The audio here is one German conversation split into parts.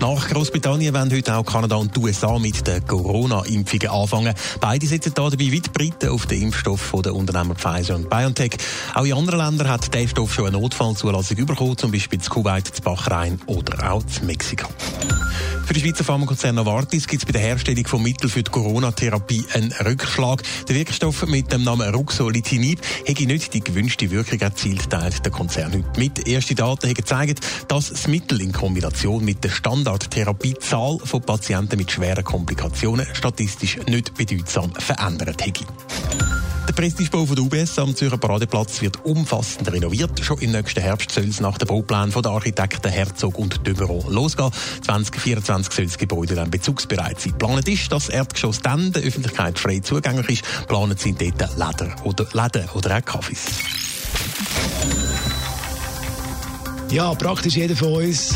Nach Großbritannien werden heute auch Kanada und die USA mit den Corona-Impfungen anfangen. Beide setzen da dabei wie die Briten auf den Impfstoff von den Unternehmen Pfizer und BioNTech. Auch in anderen Ländern hat der Impfstoff schon eine Notfallzulassung bekommen, zum Beispiel zu Kuwait, zu Bahrain oder auch zu Mexiko. Für den Schweizer Pharmakonzern Novartis gibt es bei der Herstellung von Mitteln für die Corona-Therapie einen Rückschlag. Der Wirkstoff mit dem Namen Ruxolitinib hätte nicht die gewünschte Wirkung erzielt, teilt der Konzern heute mit. Erste Daten haben gezeigt, dass das Mittel in Kombination mit der Standardtherapie die Zahl von Patienten mit schweren Komplikationen statistisch nicht bedeutsam verändert hätte. Der Prestigebau der UBS am Zürcher Paradeplatz wird umfassend renoviert. Schon im nächsten Herbst soll es nach den Bauplänen der Architekten Herzog und Dömeron losgehen. 2024 soll das Gebäude dann bezugsbereit sein. Planet ist, dass das Erdgeschoss dann der Öffentlichkeit frei zugänglich ist. Planet sind dort Läden oder, Läden oder auch Kaffees. Ja, praktisch jeder von uns.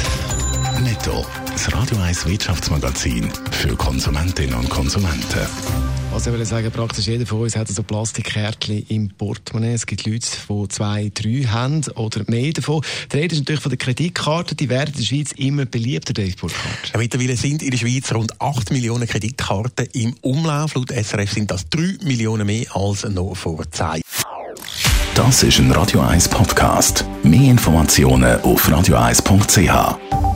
Netto. Das Radio 1 Wirtschaftsmagazin für Konsumentinnen und Konsumenten. Was ich will sagen, praktisch jeder von uns hat so Plastikkärtchen im Portemonnaie. Es gibt Leute, die zwei, drei haben oder mehr davon. Die Rede ist natürlich von den Kreditkarten. Die werden in der Schweiz immer beliebter, Dave Burkhardt. Ja, mittlerweile sind in der Schweiz rund 8 Millionen Kreditkarten im Umlauf. Laut SRF sind das 3 Millionen mehr als noch vor 10 Das ist ein Radio 1 Podcast. Mehr Informationen auf radio1.ch.